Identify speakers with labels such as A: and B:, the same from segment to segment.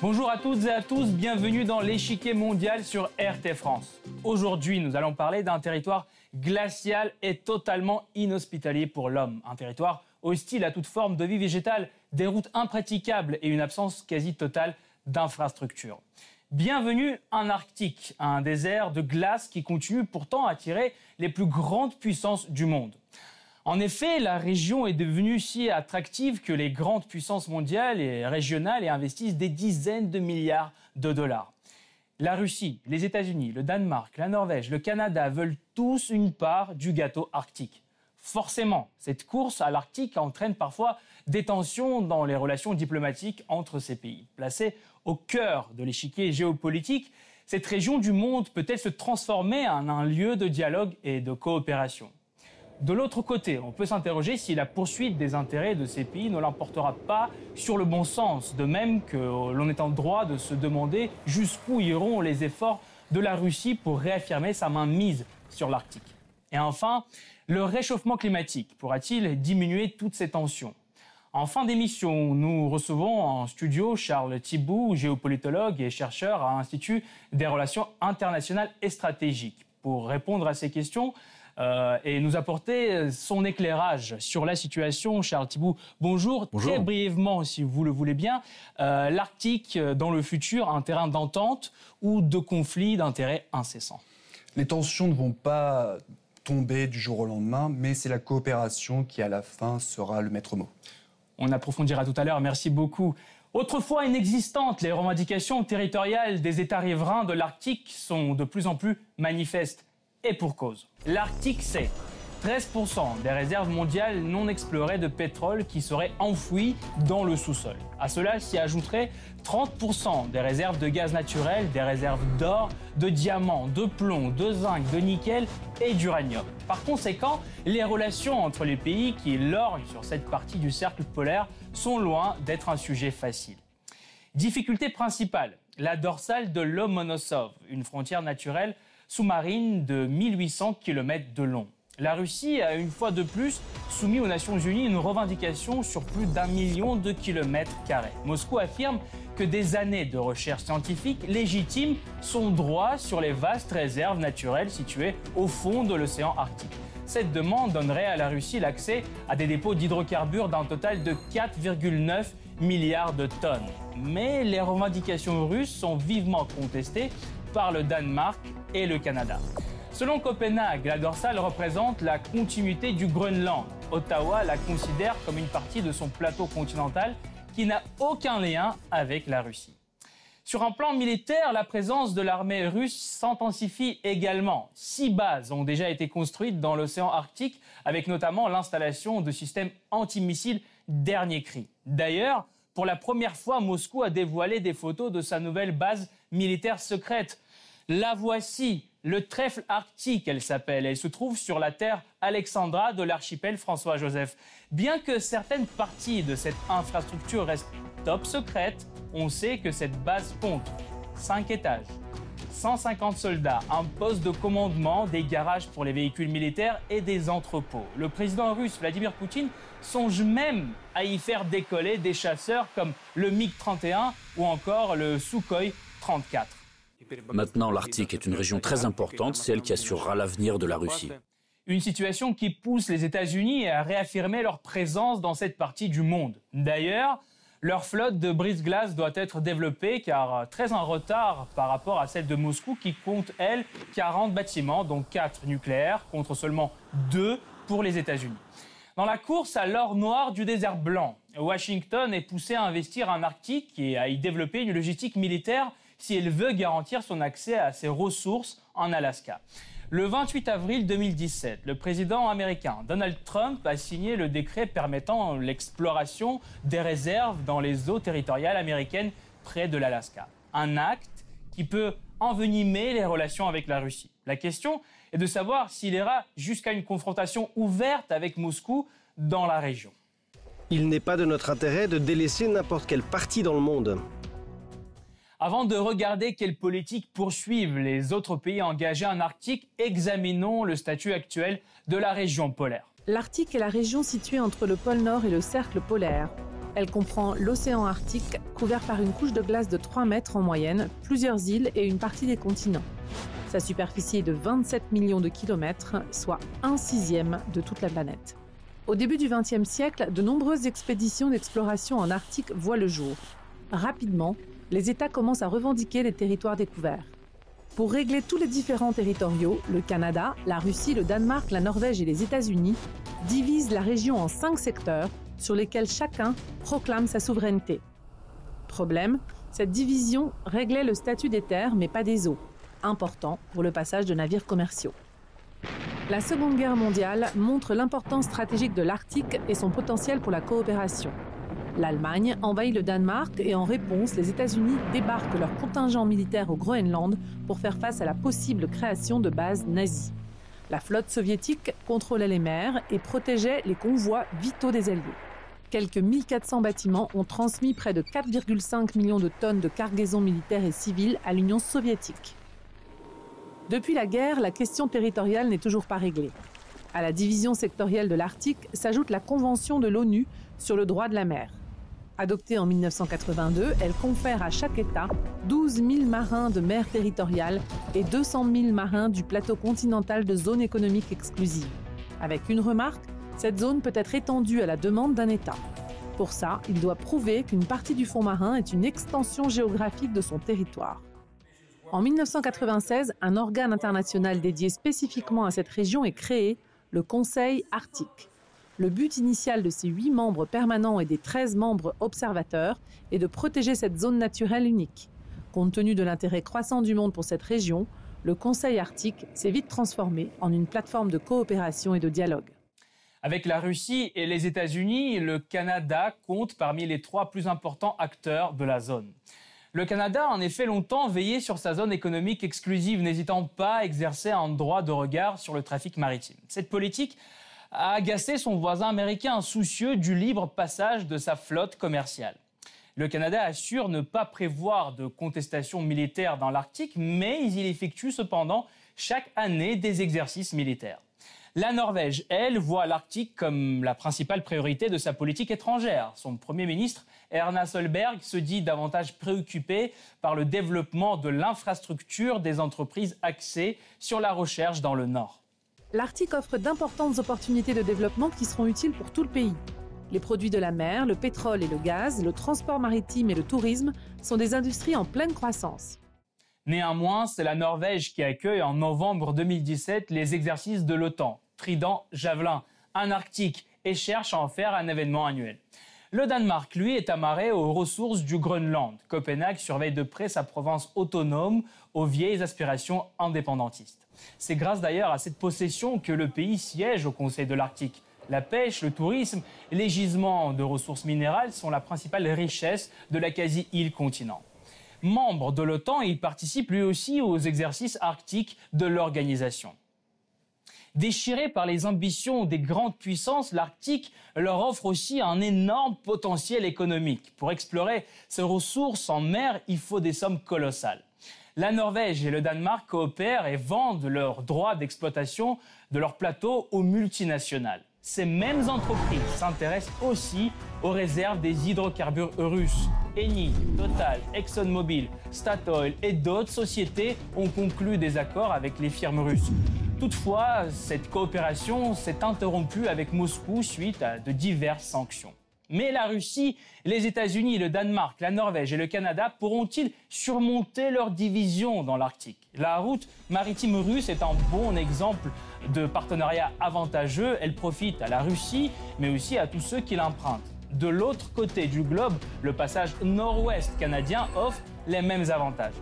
A: Bonjour à toutes et à tous, bienvenue dans l'échiquier mondial sur RT France. Aujourd'hui, nous allons parler d'un territoire glacial et totalement inhospitalier pour l'homme. Un territoire hostile à toute forme de vie végétale, des routes impraticables et une absence quasi totale d'infrastructures. Bienvenue en Arctique, un désert de glace qui continue pourtant à attirer les plus grandes puissances du monde. En effet, la région est devenue si attractive que les grandes puissances mondiales et régionales y investissent des dizaines de milliards de dollars. La Russie, les États-Unis, le Danemark, la Norvège, le Canada veulent tous une part du gâteau arctique. Forcément, cette course à l'Arctique entraîne parfois des tensions dans les relations diplomatiques entre ces pays. Placée au cœur de l'échiquier géopolitique, cette région du monde peut-elle se transformer en un lieu de dialogue et de coopération? De l'autre côté, on peut s'interroger si la poursuite des intérêts de ces pays ne l'emportera pas sur le bon sens, de même que l'on est en droit de se demander jusqu'où iront les efforts de la Russie pour réaffirmer sa main mise sur l'Arctique. Et enfin, le réchauffement climatique pourra-t-il diminuer toutes ces tensions? En fin d'émission, nous recevons en studio Charles Thibault, géopolitologue et chercheur à l'Institut des relations internationales et stratégiques. Pour répondre à ces questions, euh, et nous apporter son éclairage sur la situation. Charles Thibault, bonjour. Très brièvement, si vous le voulez bien, euh, l'Arctique dans le futur, un terrain d'entente ou de conflit d'intérêts incessants?
B: Les tensions ne vont pas tomber du jour au lendemain, mais c'est la coopération qui, à la fin, sera le maître mot.
A: On approfondira tout à l'heure. Merci beaucoup. Autrefois inexistantes, les revendications territoriales des États riverains de l'Arctique sont de plus en plus manifestes. Et pour cause. L'Arctique, c'est 13% des réserves mondiales non explorées de pétrole qui seraient enfouies dans le sous-sol. À cela s'y ajouterait 30% des réserves de gaz naturel, des réserves d'or, de diamants, de plomb, de zinc, de nickel et d'uranium. Par conséquent, les relations entre les pays qui lorgnent sur cette partie du cercle polaire sont loin d'être un sujet facile. Difficulté principale, la dorsale de Lomonosov, une frontière naturelle sous-marine de 1800 km de long. La Russie a une fois de plus soumis aux Nations Unies une revendication sur plus d'un million de kilomètres carrés. Moscou affirme que des années de recherche scientifique légitiment son droit sur les vastes réserves naturelles situées au fond de l'océan Arctique. Cette demande donnerait à la Russie l'accès à des dépôts d'hydrocarbures d'un total de 4,9 milliards de tonnes. Mais les revendications russes sont vivement contestées par le Danemark et le Canada. Selon Copenhague, la dorsale représente la continuité du Groenland. Ottawa la considère comme une partie de son plateau continental qui n'a aucun lien avec la Russie. Sur un plan militaire, la présence de l'armée russe s'intensifie également. Six bases ont déjà été construites dans l'océan Arctique, avec notamment l'installation de systèmes antimissiles dernier cri. D'ailleurs, pour la première fois, Moscou a dévoilé des photos de sa nouvelle base militaire secrète. La voici, le trèfle arctique, elle s'appelle. Elle se trouve sur la terre Alexandra de l'archipel François-Joseph. Bien que certaines parties de cette infrastructure restent top secrètes, on sait que cette base compte 5 étages, 150 soldats, un poste de commandement, des garages pour les véhicules militaires et des entrepôts. Le président russe Vladimir Poutine songe même à y faire décoller des chasseurs comme le MiG-31 ou encore le Sukhoi 34.
C: Maintenant, l'Arctique est une région très importante, celle qui assurera l'avenir de la Russie.
A: Une situation qui pousse les États-Unis à réaffirmer leur présence dans cette partie du monde. D'ailleurs, leur flotte de brise-glace doit être développée car très en retard par rapport à celle de Moscou qui compte, elle, 40 bâtiments, dont 4 nucléaires, contre seulement 2 pour les États-Unis. Dans la course à l'or noir du désert blanc, Washington est poussé à investir en Arctique et à y développer une logistique militaire si elle veut garantir son accès à ses ressources en Alaska. Le 28 avril 2017, le président américain Donald Trump a signé le décret permettant l'exploration des réserves dans les eaux territoriales américaines près de l'Alaska. Un acte qui peut envenimer les relations avec la Russie. La question est de savoir s'il ira jusqu'à une confrontation ouverte avec Moscou dans la région.
D: Il n'est pas de notre intérêt de délaisser n'importe quelle partie dans le monde.
A: Avant de regarder quelles politiques poursuivent les autres pays engagés en Arctique, examinons le statut actuel de la région polaire.
E: L'Arctique est la région située entre le pôle Nord et le cercle polaire. Elle comprend l'océan Arctique, couvert par une couche de glace de 3 mètres en moyenne, plusieurs îles et une partie des continents. Sa superficie est de 27 millions de kilomètres, soit un sixième de toute la planète. Au début du XXe siècle, de nombreuses expéditions d'exploration en Arctique voient le jour. Rapidement, les États commencent à revendiquer les territoires découverts. Pour régler tous les différents territoriaux, le Canada, la Russie, le Danemark, la Norvège et les États-Unis divisent la région en cinq secteurs sur lesquels chacun proclame sa souveraineté. Problème, cette division réglait le statut des terres mais pas des eaux, important pour le passage de navires commerciaux. La Seconde Guerre mondiale montre l'importance stratégique de l'Arctique et son potentiel pour la coopération. L'Allemagne envahit le Danemark et en réponse, les États-Unis débarquent leur contingent militaire au Groenland pour faire face à la possible création de bases nazies. La flotte soviétique contrôlait les mers et protégeait les convois vitaux des Alliés. Quelques 1400 bâtiments ont transmis près de 4,5 millions de tonnes de cargaisons militaires et civiles à l'Union soviétique. Depuis la guerre, la question territoriale n'est toujours pas réglée. À la division sectorielle de l'Arctique s'ajoute la Convention de l'ONU sur le droit de la mer. Adoptée en 1982, elle confère à chaque État 12 000 marins de mer territoriale et 200 000 marins du plateau continental de zone économique exclusive. Avec une remarque, cette zone peut être étendue à la demande d'un État. Pour ça, il doit prouver qu'une partie du fond marin est une extension géographique de son territoire. En 1996, un organe international dédié spécifiquement à cette région est créé, le Conseil arctique. Le but initial de ces huit membres permanents et des 13 membres observateurs est de protéger cette zone naturelle unique. Compte tenu de l'intérêt croissant du monde pour cette région, le Conseil arctique s'est vite transformé en une plateforme de coopération et de dialogue.
A: Avec la Russie et les États-Unis, le Canada compte parmi les trois plus importants acteurs de la zone. Le Canada a en effet longtemps veillé sur sa zone économique exclusive, n'hésitant pas à exercer un droit de regard sur le trafic maritime. Cette politique a agacé son voisin américain, soucieux du libre passage de sa flotte commerciale. Le Canada assure ne pas prévoir de contestation militaire dans l'Arctique, mais il effectue cependant chaque année des exercices militaires. La Norvège, elle, voit l'Arctique comme la principale priorité de sa politique étrangère. Son Premier ministre, Erna Solberg, se dit davantage préoccupé par le développement de l'infrastructure des entreprises axées sur la recherche dans le Nord.
E: L'Arctique offre d'importantes opportunités de développement qui seront utiles pour tout le pays. Les produits de la mer, le pétrole et le gaz, le transport maritime et le tourisme sont des industries en pleine croissance.
A: Néanmoins, c'est la Norvège qui accueille en novembre 2017 les exercices de l'OTAN, Trident, Javelin, un Arctique, et cherche à en faire un événement annuel. Le Danemark, lui, est amarré aux ressources du Groenland. Copenhague surveille de près sa province autonome aux vieilles aspirations indépendantistes. C'est grâce d'ailleurs à cette possession que le pays siège au Conseil de l'Arctique. La pêche, le tourisme, les gisements de ressources minérales sont la principale richesse de la quasi-île continent. Membre de l'OTAN, il participe lui aussi aux exercices arctiques de l'organisation. Déchiré par les ambitions des grandes puissances, l'Arctique leur offre aussi un énorme potentiel économique. Pour explorer ces ressources en mer, il faut des sommes colossales la Norvège et le Danemark coopèrent et vendent leurs droits d'exploitation de leurs plateaux aux multinationales. Ces mêmes entreprises s'intéressent aussi aux réserves des hydrocarbures russes. Eni, Total, ExxonMobil, Statoil et d'autres sociétés ont conclu des accords avec les firmes russes. Toutefois, cette coopération s'est interrompue avec Moscou suite à de diverses sanctions. Mais la Russie, les États-Unis, le Danemark, la Norvège et le Canada pourront-ils surmonter leur division dans l'Arctique? La route maritime russe est un bon exemple de partenariat avantageux. Elle profite à la Russie, mais aussi à tous ceux qui l'empruntent. De l'autre côté du globe, le passage nord-ouest canadien offre les mêmes avantages.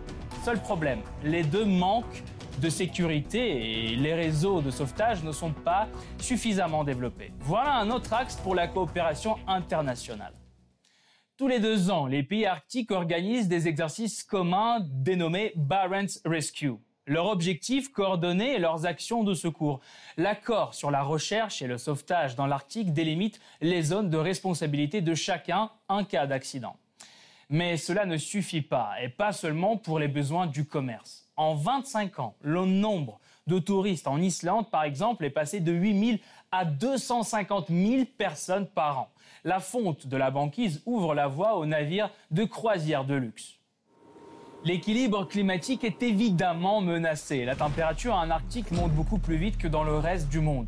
A: Seul problème, les deux manquent de sécurité et les réseaux de sauvetage ne sont pas suffisamment développés. Voilà un autre axe pour la coopération internationale. Tous les deux ans, les pays arctiques organisent des exercices communs dénommés Barents Rescue. Leur objectif, coordonner leurs actions de secours. L'accord sur la recherche et le sauvetage dans l'Arctique délimite les zones de responsabilité de chacun en cas d'accident. Mais cela ne suffit pas, et pas seulement pour les besoins du commerce. En 25 ans, le nombre de touristes en Islande, par exemple, est passé de 8 000 à 250 000 personnes par an. La fonte de la banquise ouvre la voie aux navires de croisière de luxe. L'équilibre climatique est évidemment menacé. La température en Arctique monte beaucoup plus vite que dans le reste du monde.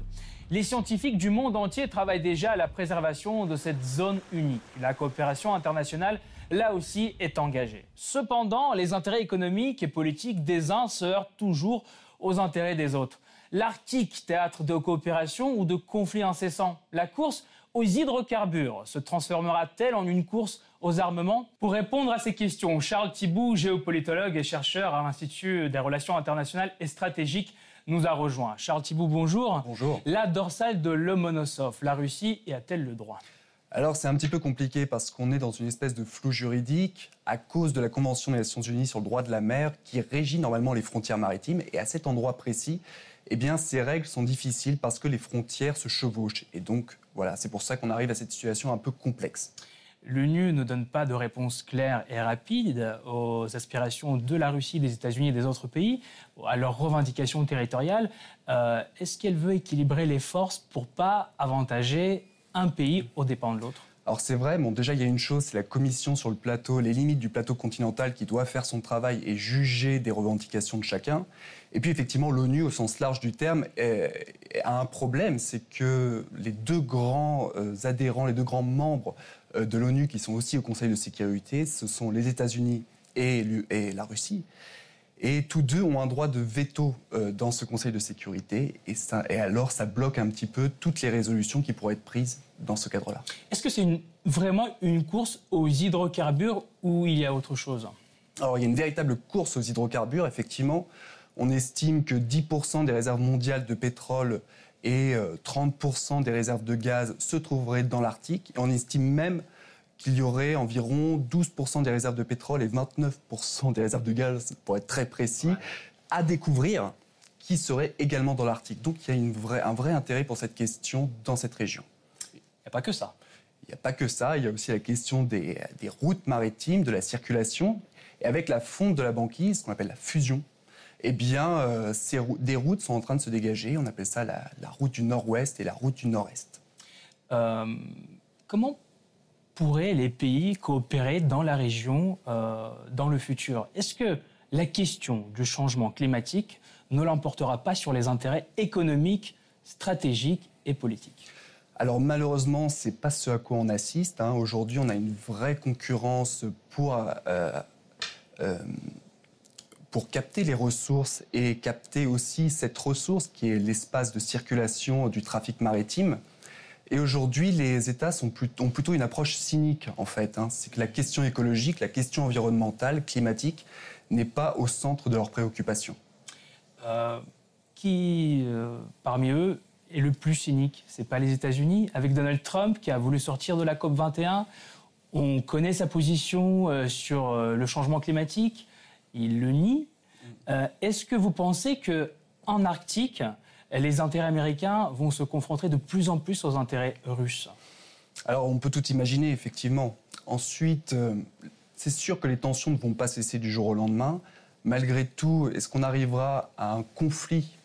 A: Les scientifiques du monde entier travaillent déjà à la préservation de cette zone unique. La coopération internationale, là aussi, est engagée. Cependant, les intérêts économiques et politiques des uns se heurtent toujours aux intérêts des autres. L'Arctique, théâtre de coopération ou de conflits incessants La course aux hydrocarbures se transformera-t-elle en une course aux armements? Pour répondre à ces questions, Charles Thibault, géopolitologue et chercheur à l'Institut des relations internationales et stratégiques, nous a rejoint. Charles Thibault, bonjour.
B: Bonjour.
A: La dorsale de Lomonosov, la Russie y a-t-elle le droit?
B: Alors c'est un petit peu compliqué parce qu'on est dans une espèce de flou juridique à cause de la Convention des Nations Unies sur le droit de la mer qui régit normalement les frontières maritimes. Et à cet endroit précis, eh bien, ces règles sont difficiles parce que les frontières se chevauchent. Et donc, voilà, c'est pour ça qu'on arrive à cette situation un peu complexe.
A: L'ONU ne donne pas de réponse claire et rapide aux aspirations de la Russie, des États-Unis et des autres pays, à leurs revendications territoriales. Euh, est-ce qu'elle veut équilibrer les forces pour pas avantager un pays aux dépens de l'autre
B: alors c'est vrai, bon déjà il y a une chose, c'est la commission sur le plateau, les limites du plateau continental qui doit faire son travail et juger des revendications de chacun. Et puis effectivement l'ONU au sens large du terme a un problème, c'est que les deux grands euh, adhérents, les deux grands membres euh, de l'ONU qui sont aussi au Conseil de sécurité, ce sont les États-Unis et, la Russie. Et tous deux ont un droit de veto euh, dans ce Conseil de sécurité. Et, ça, et alors, ça bloque un petit peu toutes les résolutions qui pourraient être prises dans ce cadre-là.
A: Est-ce que c'est vraiment une course aux hydrocarbures ou il y a autre chose?
B: Alors, il y a une véritable course aux hydrocarbures, effectivement. On estime que 10% des réserves mondiales de pétrole et 30% euh, des réserves de gaz se trouveraient dans l'Arctique. On estime même qu'il y aurait environ 12% des réserves de pétrole et 29% des réserves de gaz, pour être très précis, à découvrir, qui seraient également dans l'Arctique. Donc il y a une vraie, un vrai intérêt pour cette question dans cette région.
A: Il n'y a pas que ça.
B: Il n'y a pas que ça, il y a aussi la question des, des routes maritimes, de la circulation. Et avec la fonte de la banquise, ce qu'on appelle la fusion, eh bien, euh, ces, des routes sont en train de se dégager. On appelle ça la, route du nord-ouest et la route du nord-est.
A: Euh, comment pourraient les pays coopérer dans la région euh, dans le futur Est-ce que la question du changement climatique ne l'emportera pas sur les intérêts économiques, stratégiques et politiques?
B: Alors malheureusement, c'est pas ce à quoi on assiste. Hein. Aujourd'hui, on a une vraie concurrence pour, euh, euh, pour capter les ressources et capter aussi cette ressource qui est l'espace de circulation du trafic maritime. Et aujourd'hui, les États ont plutôt une approche cynique, en fait. Hein. C'est que la question écologique, la question environnementale, climatique, n'est pas au centre de leurs préoccupations.
A: Euh, qui, euh, parmi eux, est le plus cynique? C'est pas les États-Unis, avec Donald Trump qui a voulu sortir de la COP 21. On connaît sa position euh, sur le changement climatique. Il le nie. Est-ce que vous pensez que en Arctique, les intérêts américains vont se confronter de plus en plus aux intérêts russes
B: Alors on peut tout imaginer, effectivement. Ensuite, euh, c'est sûr que les tensions ne vont pas cesser du jour au lendemain. Malgré tout, est-ce qu'on arrivera à un conflit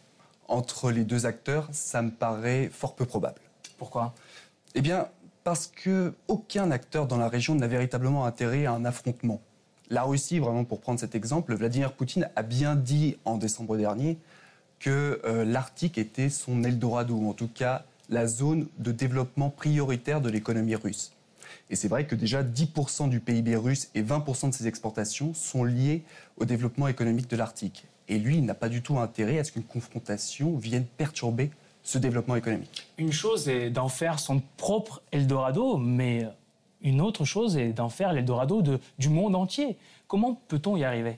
B: entre les deux acteurs? Ça me paraît fort peu probable.
A: Pourquoi?
B: Eh bien, parce que aucun acteur dans la région n'a véritablement intérêt à un affrontement. La Russie, vraiment pour prendre cet exemple, Vladimir Poutine a bien dit en décembre dernier que euh, l'Arctique était son Eldorado, ou en tout cas la zone de développement prioritaire de l'économie russe. Et c'est vrai que déjà 10% du PIB russe et 20% de ses exportations sont liés au développement économique de l'Arctique. Et lui, il n'a pas du tout intérêt à ce qu'une confrontation vienne perturber ce développement économique.
A: Une chose est d'en faire son propre Eldorado, mais une autre chose est d'en faire l'Eldorado du monde entier. Comment peut-on y arriver?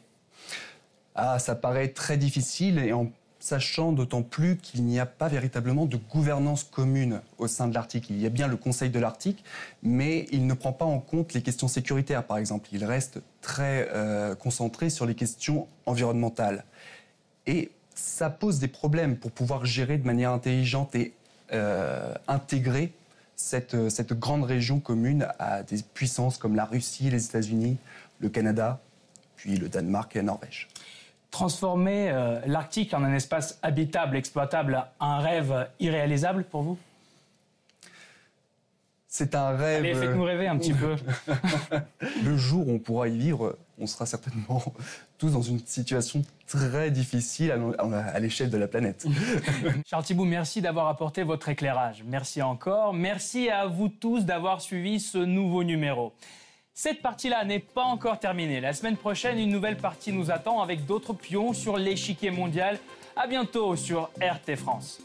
B: Ah, ça paraît très difficile et en sachant d'autant plus qu'il n'y a pas véritablement de gouvernance commune au sein de l'Arctique. Il y a bien le Conseil de l'Arctique, mais il ne prend pas en compte les questions sécuritaires, par exemple. Il reste très euh, concentré sur les questions environnementales. Et ça pose des problèmes pour pouvoir gérer de manière intelligente et euh, intégrer cette, cette grande région commune à des puissances comme la Russie, les États-Unis, le Canada, puis le Danemark et la Norvège.
A: Transformer euh, l'Arctique en un espace habitable, exploitable, un rêve irréalisable pour vous?
B: C'est un rêve.
A: Allez, faites-nous rêver un petit peu.
B: Le jour où on pourra y vivre, on sera certainement tous dans une situation très difficile à, à l'échelle de la planète.
A: Charles Thibault, merci d'avoir apporté votre éclairage. Merci encore. Merci à vous tous d'avoir suivi ce nouveau numéro. Cette partie-là n'est pas encore terminée. La semaine prochaine, une nouvelle partie nous attend avec d'autres pions sur l'échiquier mondial. À bientôt sur RT France.